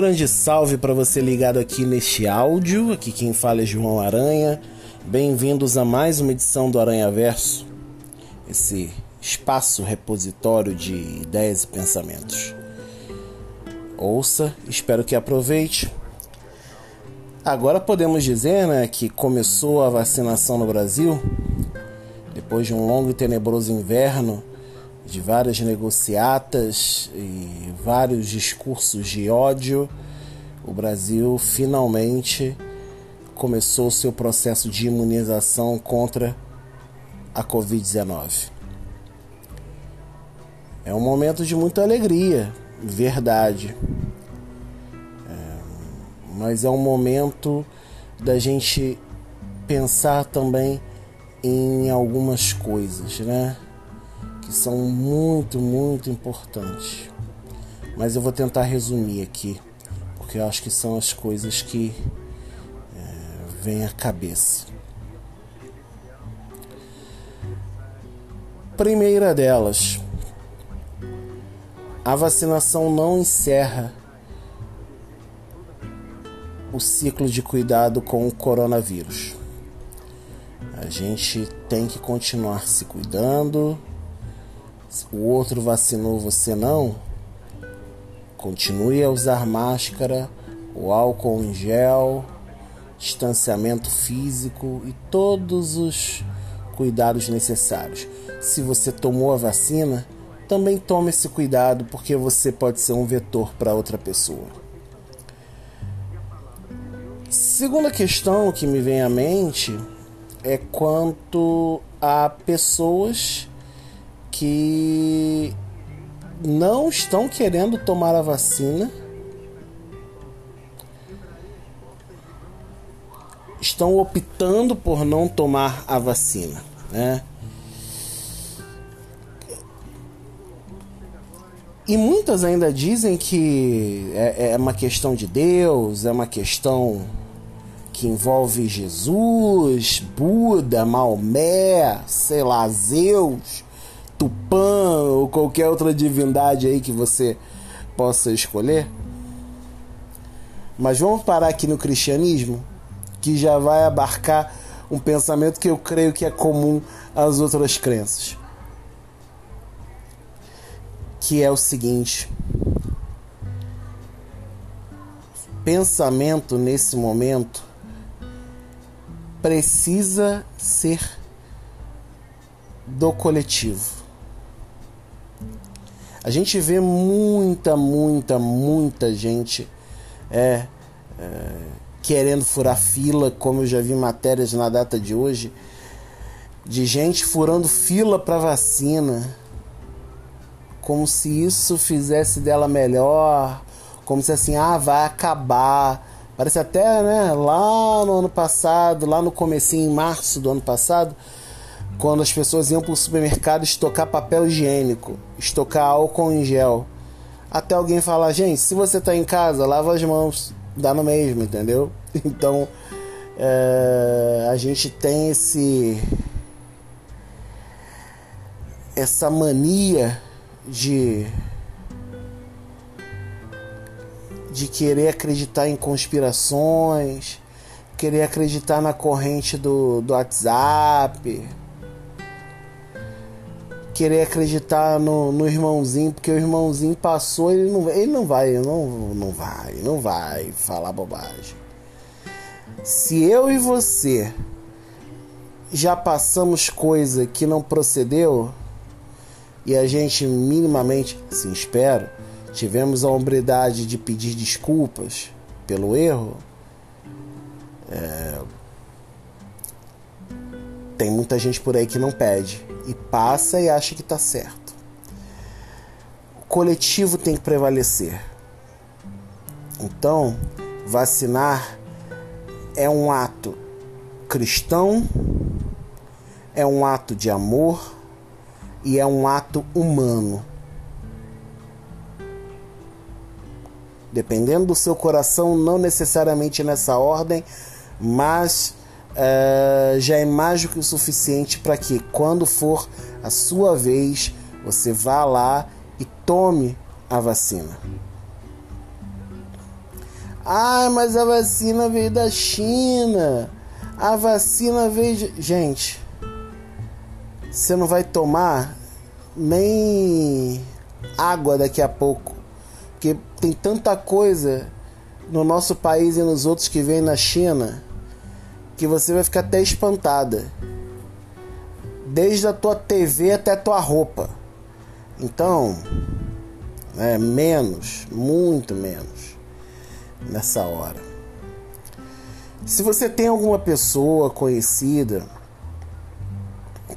grande salve para você ligado aqui neste áudio. Aqui quem fala é João Aranha. Bem-vindos a mais uma edição do Aranha Verso, esse espaço repositório de ideias e pensamentos. Ouça, espero que aproveite. Agora podemos dizer né, que começou a vacinação no Brasil, depois de um longo e tenebroso inverno de várias negociatas e vários discursos de ódio, o Brasil finalmente começou seu processo de imunização contra a Covid-19. É um momento de muita alegria, verdade. É, mas é um momento da gente pensar também em algumas coisas, né? que são muito, muito importantes. Mas eu vou tentar resumir aqui, porque eu acho que são as coisas que é, vêm à cabeça. Primeira delas, a vacinação não encerra o ciclo de cuidado com o coronavírus. A gente tem que continuar se cuidando, o outro vacinou, você não, continue a usar máscara, o álcool em gel, distanciamento físico e todos os cuidados necessários. Se você tomou a vacina, também tome esse cuidado porque você pode ser um vetor para outra pessoa. Segunda questão que me vem à mente é quanto a pessoas que não estão querendo tomar a vacina. Estão optando por não tomar a vacina, né? E muitas ainda dizem que é, é uma questão de Deus, é uma questão que envolve Jesus, Buda, Maomé, sei lá, Zeus. Tupã ou qualquer outra divindade aí que você possa escolher. Mas vamos parar aqui no cristianismo, que já vai abarcar um pensamento que eu creio que é comum às outras crenças. Que é o seguinte: pensamento nesse momento precisa ser do coletivo. A gente vê muita, muita, muita gente é, é, querendo furar fila, como eu já vi matérias na data de hoje, de gente furando fila para vacina, como se isso fizesse dela melhor, como se assim, ah, vai acabar. Parece até, né, lá no ano passado, lá no comecinho, em março do ano passado, quando as pessoas iam para o supermercado estocar papel higiênico, estocar álcool em gel. Até alguém falar, gente, se você está em casa, lava as mãos, dá no mesmo, entendeu? Então é, a gente tem esse essa mania de de querer acreditar em conspirações, querer acreditar na corrente do, do WhatsApp, querer acreditar no, no irmãozinho, porque o irmãozinho passou, ele não, ele não vai, não, não vai, não vai falar bobagem. Se eu e você já passamos coisa que não procedeu e a gente minimamente, assim espero, tivemos a hombridade de pedir desculpas pelo erro, é... tem muita gente por aí que não pede e passa e acha que está certo. O coletivo tem que prevalecer. Então, vacinar é um ato cristão, é um ato de amor e é um ato humano. Dependendo do seu coração, não necessariamente nessa ordem, mas uh, já é mais do que o suficiente para que, quando for a sua vez, você vá lá e tome a vacina. Ah, mas a vacina veio da China. A vacina veio de... Gente, você não vai tomar nem água daqui a pouco. Porque tem tanta coisa no nosso país e nos outros que vem na China que você vai ficar até espantada. Desde a tua TV até a tua roupa. Então, é menos, muito menos nessa hora. Se você tem alguma pessoa conhecida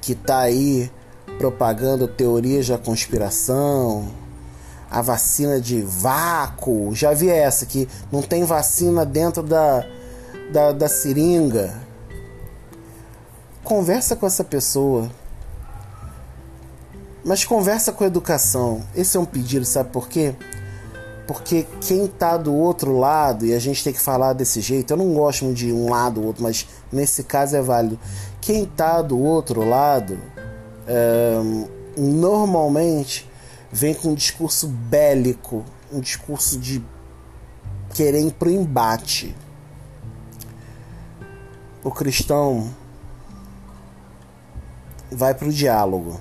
que está aí propagando teorias da conspiração, a vacina de vácuo, já vi essa que não tem vacina dentro da, da, da seringa. Conversa com essa pessoa. Mas conversa com educação. Esse é um pedido, sabe por quê? Porque quem tá do outro lado, e a gente tem que falar desse jeito, eu não gosto de um lado ou outro, mas nesse caso é válido. Quem tá do outro lado, é, normalmente vem com um discurso bélico, um discurso de querer ir pro embate. O cristão vai pro diálogo.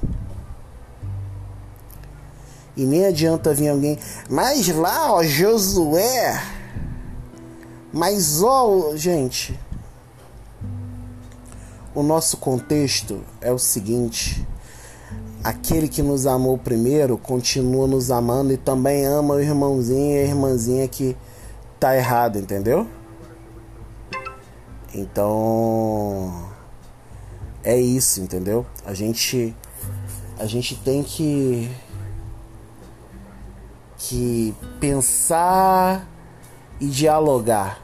E nem adianta vir alguém, mas lá, ó, Josué. Mas ó, gente, o nosso contexto é o seguinte: aquele que nos amou primeiro continua nos amando e também ama o irmãozinho e a irmãzinha que tá errado, entendeu? Então é isso, entendeu? A gente a gente tem que que pensar e dialogar.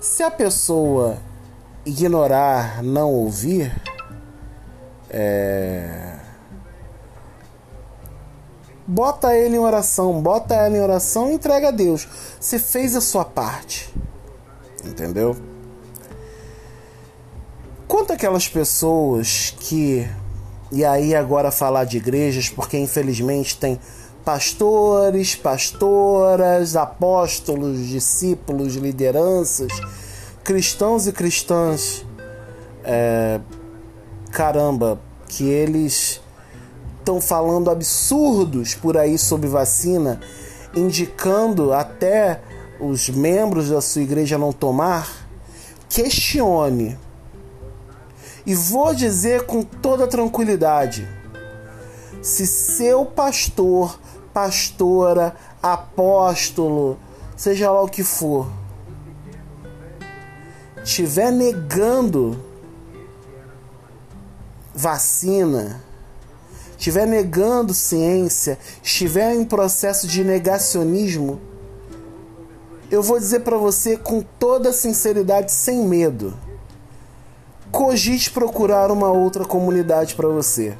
Se a pessoa ignorar, não ouvir, é... bota ele em oração, bota ela em oração e entrega a Deus. Você fez a sua parte, entendeu? Quanto aquelas pessoas que, e aí agora falar de igrejas, porque infelizmente tem pastores, pastoras, apóstolos, discípulos, lideranças, cristãos e cristãs, é, caramba, que eles estão falando absurdos por aí sobre vacina, indicando até os membros da sua igreja não tomar, questione. E vou dizer com toda tranquilidade: se seu pastor pastora, apóstolo, seja lá o que for, estiver negando vacina, estiver negando ciência, estiver em processo de negacionismo, eu vou dizer para você com toda sinceridade, sem medo. Cogite procurar uma outra comunidade para você.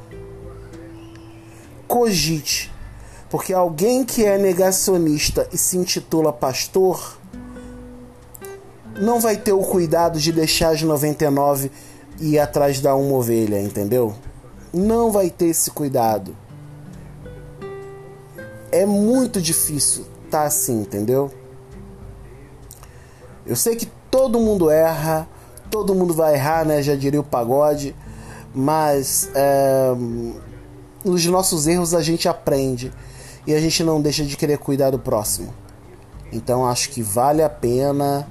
Cogite. Porque alguém que é negacionista e se intitula pastor não vai ter o cuidado de deixar as 99 e ir atrás da uma ovelha, entendeu? Não vai ter esse cuidado. É muito difícil tá assim, entendeu? Eu sei que todo mundo erra, todo mundo vai errar, né? Já diria o pagode, mas é, nos nossos erros a gente aprende e a gente não deixa de querer cuidar do próximo. Então acho que vale a pena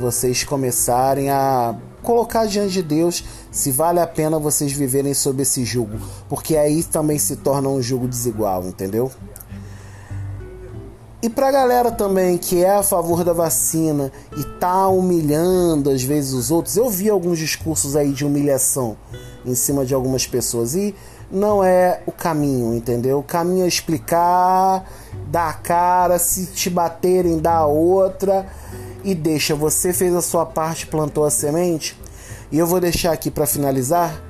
vocês começarem a colocar diante de Deus se vale a pena vocês viverem sob esse jugo, porque aí também se torna um jugo desigual, entendeu? E pra galera também que é a favor da vacina e tá humilhando às vezes os outros, eu vi alguns discursos aí de humilhação em cima de algumas pessoas e não é o caminho, entendeu? O caminho é explicar, dar a cara, se te baterem, dar a outra e deixa. Você fez a sua parte, plantou a semente. E eu vou deixar aqui para finalizar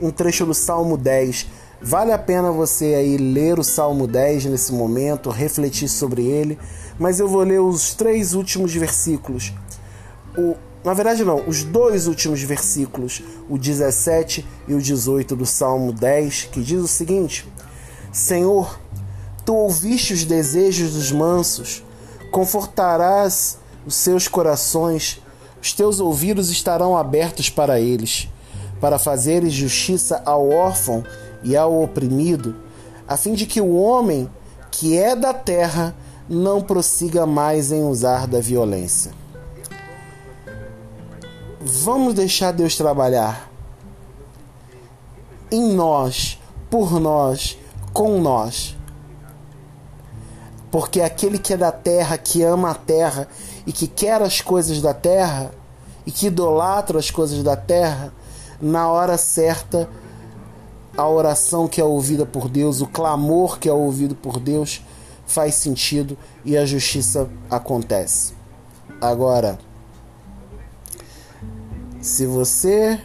um trecho do Salmo 10. Vale a pena você aí ler o Salmo 10 nesse momento, refletir sobre ele, mas eu vou ler os três últimos versículos. O na verdade, não, os dois últimos versículos, o 17 e o 18 do Salmo 10, que diz o seguinte: Senhor, tu ouviste os desejos dos mansos, confortarás os seus corações, os teus ouvidos estarão abertos para eles, para fazeres justiça ao órfão e ao oprimido, a fim de que o homem que é da terra não prossiga mais em usar da violência. Vamos deixar Deus trabalhar em nós, por nós, com nós. Porque aquele que é da terra, que ama a terra e que quer as coisas da terra e que idolatra as coisas da terra, na hora certa, a oração que é ouvida por Deus, o clamor que é ouvido por Deus, faz sentido e a justiça acontece. Agora, se você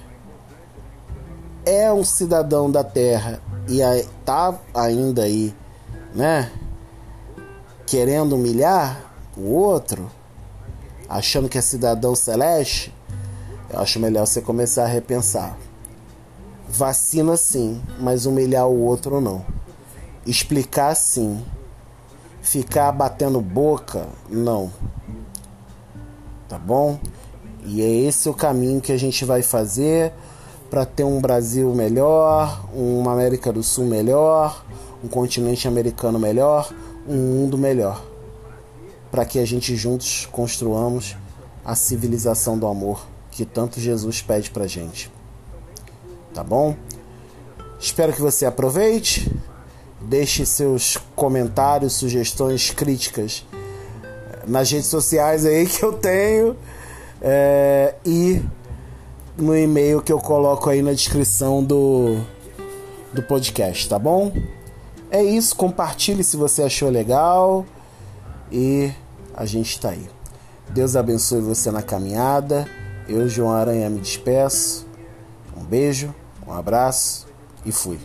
é um cidadão da terra e está ainda aí, né, querendo humilhar o outro, achando que é cidadão celeste, eu acho melhor você começar a repensar. Vacina sim, mas humilhar o outro não. Explicar sim. Ficar batendo boca, não. Tá bom? E é esse o caminho que a gente vai fazer para ter um Brasil melhor, uma América do Sul melhor, um continente americano melhor, um mundo melhor. Para que a gente juntos construamos a civilização do amor que tanto Jesus pede para gente. Tá bom? Espero que você aproveite. Deixe seus comentários, sugestões, críticas nas redes sociais aí que eu tenho é, e no e-mail que eu coloco aí na descrição do, do podcast, tá bom? É isso, compartilhe se você achou legal e a gente tá aí. Deus abençoe você na caminhada. Eu, João Aranha, me despeço. Um beijo, um abraço e fui.